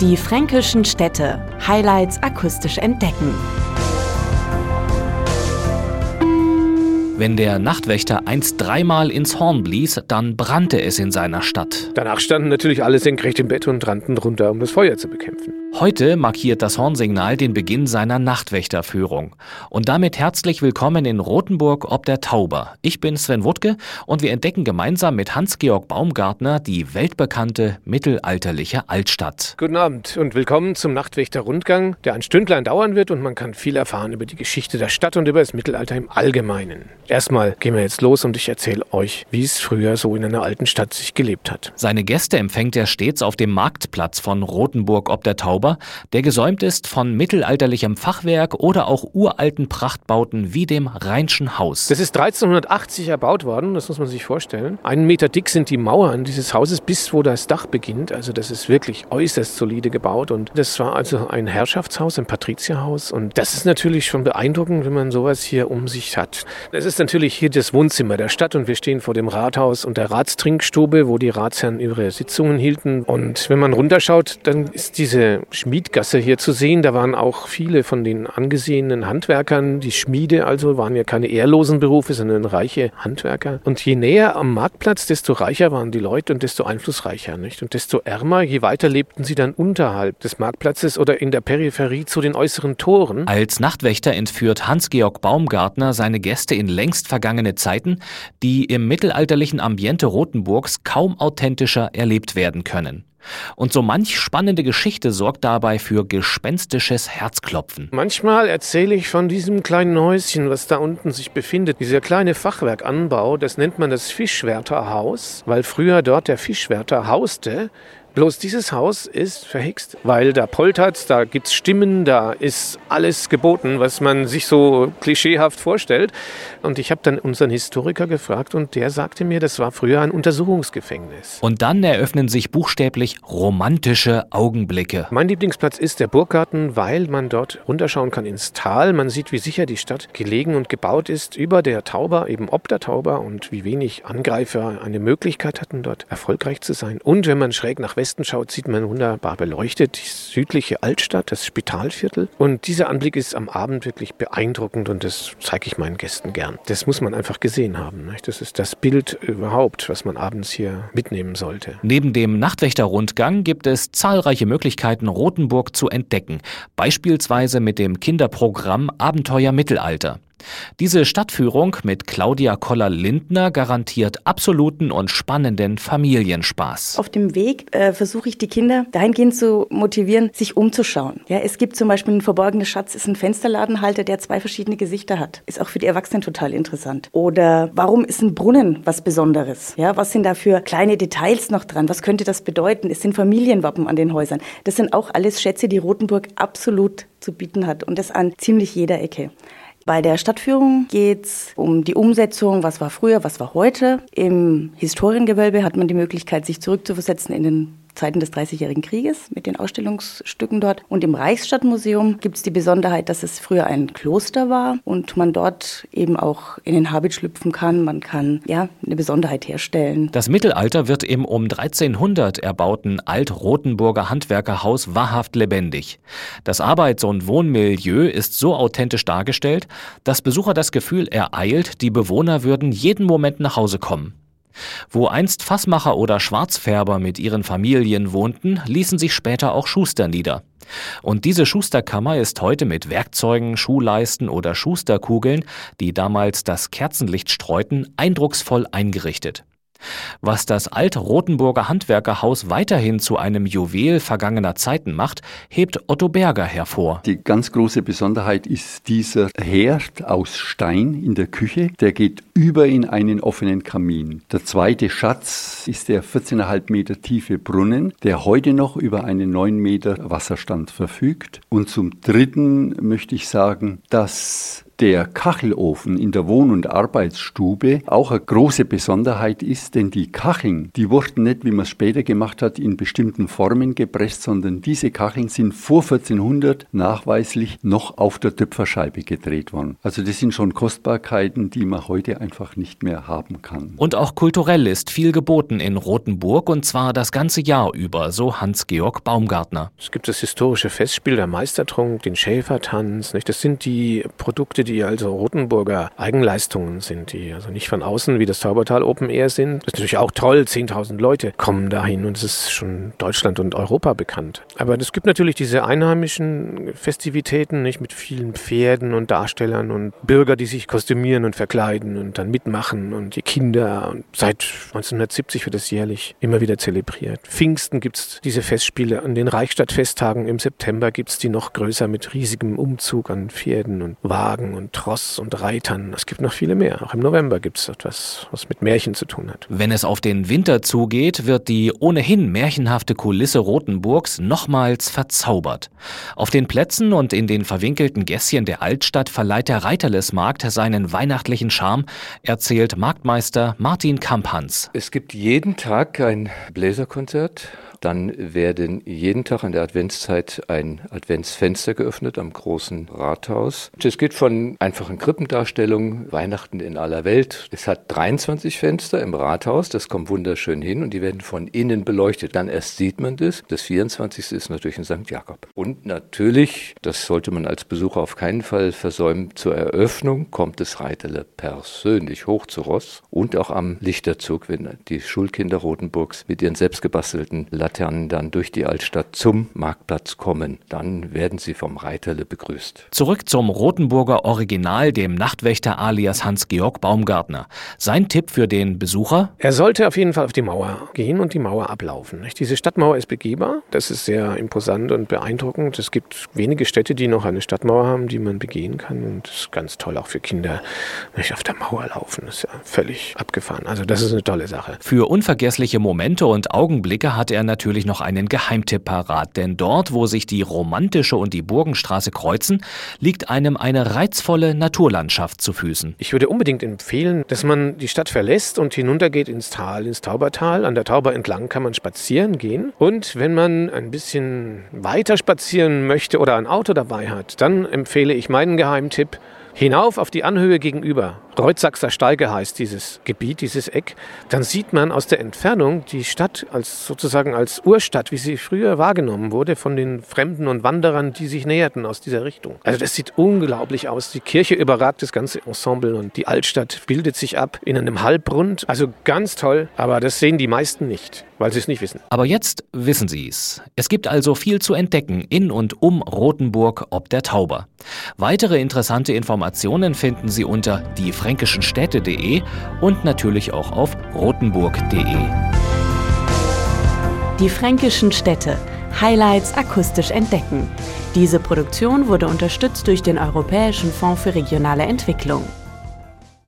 Die fränkischen Städte. Highlights akustisch entdecken. Wenn der Nachtwächter einst dreimal ins Horn blies, dann brannte es in seiner Stadt. Danach standen natürlich alle senkrecht im Bett und rannten runter, um das Feuer zu bekämpfen. Heute markiert das Hornsignal den Beginn seiner Nachtwächterführung. Und damit herzlich willkommen in Rothenburg ob der Tauber. Ich bin Sven Wuttke und wir entdecken gemeinsam mit Hans-Georg Baumgartner die weltbekannte mittelalterliche Altstadt. Guten Abend und willkommen zum Nachtwächter-Rundgang, der ein Stündlein dauern wird und man kann viel erfahren über die Geschichte der Stadt und über das Mittelalter im Allgemeinen. Erstmal gehen wir jetzt los und ich erzähle euch, wie es früher so in einer alten Stadt sich gelebt hat. Seine Gäste empfängt er stets auf dem Marktplatz von Rothenburg ob der Tauber Zauber, der gesäumt ist von mittelalterlichem Fachwerk oder auch uralten Prachtbauten wie dem Rheinschen Haus. Das ist 1380 erbaut worden, das muss man sich vorstellen. Einen Meter dick sind die Mauern dieses Hauses, bis wo das Dach beginnt. Also das ist wirklich äußerst solide gebaut und das war also ein Herrschaftshaus, ein Patrizierhaus und das ist natürlich schon beeindruckend, wenn man sowas hier um sich hat. Das ist natürlich hier das Wohnzimmer der Stadt und wir stehen vor dem Rathaus und der Ratstrinkstube, wo die Ratsherren ihre Sitzungen hielten und wenn man runterschaut, dann ist diese Schmiedgasse hier zu sehen. Da waren auch viele von den angesehenen Handwerkern. Die Schmiede also waren ja keine ehrlosen Berufe, sondern reiche Handwerker. Und je näher am Marktplatz, desto reicher waren die Leute und desto einflussreicher. Nicht? Und desto ärmer, je weiter lebten sie dann unterhalb des Marktplatzes oder in der Peripherie zu den äußeren Toren. Als Nachtwächter entführt Hans-Georg Baumgartner seine Gäste in längst vergangene Zeiten, die im mittelalterlichen Ambiente Rothenburgs kaum authentischer erlebt werden können. Und so manch spannende Geschichte sorgt dabei für gespenstisches Herzklopfen. Manchmal erzähle ich von diesem kleinen Häuschen, was da unten sich befindet. Dieser kleine Fachwerkanbau, das nennt man das Fischwärterhaus, weil früher dort der Fischwärter hauste. Bloß dieses Haus ist verhext, weil da poltert, da gibt es Stimmen, da ist alles geboten, was man sich so klischeehaft vorstellt. Und ich habe dann unseren Historiker gefragt und der sagte mir, das war früher ein Untersuchungsgefängnis. Und dann eröffnen sich buchstäblich romantische Augenblicke. Mein Lieblingsplatz ist der Burggarten, weil man dort runterschauen kann ins Tal. Man sieht, wie sicher die Stadt gelegen und gebaut ist über der Tauber, eben ob der Tauber und wie wenig Angreifer eine Möglichkeit hatten, dort erfolgreich zu sein. Und wenn man schräg nach Westen schaut, sieht man wunderbar beleuchtet die südliche Altstadt, das Spitalviertel. Und dieser Anblick ist am Abend wirklich beeindruckend und das zeige ich meinen Gästen gern. Das muss man einfach gesehen haben. Nicht? Das ist das Bild überhaupt, was man abends hier mitnehmen sollte. Neben dem Nachtwächterrundgang gibt es zahlreiche Möglichkeiten, Rothenburg zu entdecken. Beispielsweise mit dem Kinderprogramm Abenteuer Mittelalter. Diese Stadtführung mit Claudia Koller-Lindner garantiert absoluten und spannenden Familienspaß. Auf dem Weg äh, versuche ich die Kinder dahingehend zu motivieren, sich umzuschauen. Ja, es gibt zum Beispiel einen verborgenen Schatz, ist ein Fensterladenhalter, der zwei verschiedene Gesichter hat. Ist auch für die Erwachsenen total interessant. Oder warum ist ein Brunnen was Besonderes? Ja, was sind da für kleine Details noch dran? Was könnte das bedeuten? Es sind Familienwappen an den Häusern. Das sind auch alles Schätze, die Rotenburg absolut zu bieten hat und das an ziemlich jeder Ecke. Bei der Stadtführung geht es um die Umsetzung, was war früher, was war heute. Im Historiengewölbe hat man die Möglichkeit, sich zurückzuversetzen in den Zeiten des Dreißigjährigen Krieges mit den Ausstellungsstücken dort. Und im Reichsstadtmuseum gibt es die Besonderheit, dass es früher ein Kloster war und man dort eben auch in den Habit schlüpfen kann. Man kann ja eine Besonderheit herstellen. Das Mittelalter wird im um 1300 erbauten Alt-Rotenburger Handwerkerhaus wahrhaft lebendig. Das Arbeits- und Wohnmilieu ist so authentisch dargestellt, dass Besucher das Gefühl ereilt, die Bewohner würden jeden Moment nach Hause kommen. Wo einst Fassmacher oder Schwarzfärber mit ihren Familien wohnten, ließen sich später auch Schuster nieder. Und diese Schusterkammer ist heute mit Werkzeugen, Schuhleisten oder Schusterkugeln, die damals das Kerzenlicht streuten, eindrucksvoll eingerichtet. Was das Alt-Rotenburger Handwerkerhaus weiterhin zu einem Juwel vergangener Zeiten macht, hebt Otto Berger hervor. Die ganz große Besonderheit ist dieser Herd aus Stein in der Küche. Der geht über in einen offenen Kamin. Der zweite Schatz ist der 14,5 Meter tiefe Brunnen, der heute noch über einen 9 Meter Wasserstand verfügt. Und zum dritten möchte ich sagen, dass der Kachelofen in der Wohn- und Arbeitsstube auch eine große Besonderheit ist, denn die Kacheln, die wurden nicht, wie man es später gemacht hat, in bestimmten Formen gepresst, sondern diese Kacheln sind vor 1400 nachweislich noch auf der Töpferscheibe gedreht worden. Also das sind schon Kostbarkeiten, die man heute einfach nicht mehr haben kann. Und auch kulturell ist viel geboten in Rothenburg und zwar das ganze Jahr über, so Hans-Georg Baumgartner. Es gibt das historische Festspiel der Meistertrunk, den Schäfertanz. Nicht? Das sind die Produkte, die also Rothenburger Eigenleistungen sind, die also nicht von außen wie das Taubertal Open Air sind. Das ist natürlich auch toll, 10.000 Leute kommen dahin und es ist schon Deutschland und Europa bekannt. Aber es gibt natürlich diese einheimischen Festivitäten, nicht mit vielen Pferden und Darstellern und Bürger, die sich kostümieren und verkleiden und dann mitmachen und die Kinder. Und seit 1970 wird es jährlich immer wieder zelebriert. Pfingsten gibt es diese Festspiele. An den Reichstadtfesttagen im September gibt es die noch größer mit riesigem Umzug an Pferden und Wagen und Tross und Reitern. Es gibt noch viele mehr. Auch im November gibt es etwas, was mit Märchen zu tun hat. Wenn es auf den Winter zugeht, wird die ohnehin märchenhafte Kulisse Rothenburgs nochmals verzaubert. Auf den Plätzen und in den verwinkelten Gässchen der Altstadt verleiht der Reiterlesmarkt seinen weihnachtlichen Charme, erzählt Marktmeister Martin Kamphans. Es gibt jeden Tag ein Bläserkonzert dann werden jeden Tag in der Adventszeit ein Adventsfenster geöffnet am großen Rathaus. Es geht von einfachen Krippendarstellungen, Weihnachten in aller Welt. Es hat 23 Fenster im Rathaus, das kommt wunderschön hin und die werden von innen beleuchtet. Dann erst sieht man das. Das 24. ist natürlich in St. Jakob. Und natürlich, das sollte man als Besucher auf keinen Fall versäumen, zur Eröffnung kommt das Reiterle persönlich hoch zu Ross und auch am Lichterzug, wenn die Schulkinder Rotenburgs mit ihren selbstgebastelten Laternen dann durch die Altstadt zum Marktplatz kommen. Dann werden sie vom Reiterle begrüßt. Zurück zum Rotenburger Original, dem Nachtwächter alias Hans-Georg Baumgartner. Sein Tipp für den Besucher? Er sollte auf jeden Fall auf die Mauer gehen und die Mauer ablaufen. Diese Stadtmauer ist begehbar. Das ist sehr imposant und beeindruckend. Es gibt wenige Städte, die noch eine Stadtmauer haben, die man begehen kann. Und das ist ganz toll auch für Kinder. Nicht auf der Mauer laufen, das ist ja völlig abgefahren. Also das ist eine tolle Sache. Für unvergessliche Momente und Augenblicke hat er natürlich natürlich noch einen Geheimtipp parat, denn dort, wo sich die romantische und die Burgenstraße kreuzen, liegt einem eine reizvolle Naturlandschaft zu Füßen. Ich würde unbedingt empfehlen, dass man die Stadt verlässt und hinuntergeht ins Tal, ins Taubertal. An der Tauber entlang kann man spazieren gehen. Und wenn man ein bisschen weiter spazieren möchte oder ein Auto dabei hat, dann empfehle ich meinen Geheimtipp, hinauf auf die Anhöhe gegenüber, Reutsachser Steige heißt dieses Gebiet, dieses Eck, dann sieht man aus der Entfernung die Stadt als sozusagen als Urstadt, wie sie früher wahrgenommen wurde von den Fremden und Wanderern, die sich näherten aus dieser Richtung. Also das sieht unglaublich aus. Die Kirche überragt das ganze Ensemble und die Altstadt bildet sich ab in einem Halbrund. Also ganz toll, aber das sehen die meisten nicht, weil sie es nicht wissen. Aber jetzt wissen sie es. Es gibt also viel zu entdecken in und um Rothenburg ob der Tauber. Weitere interessante Informationen finden Sie unter die fränkischen und natürlich auch auf rotenburg.de. Die fränkischen Städte. Highlights akustisch entdecken. Diese Produktion wurde unterstützt durch den Europäischen Fonds für regionale Entwicklung.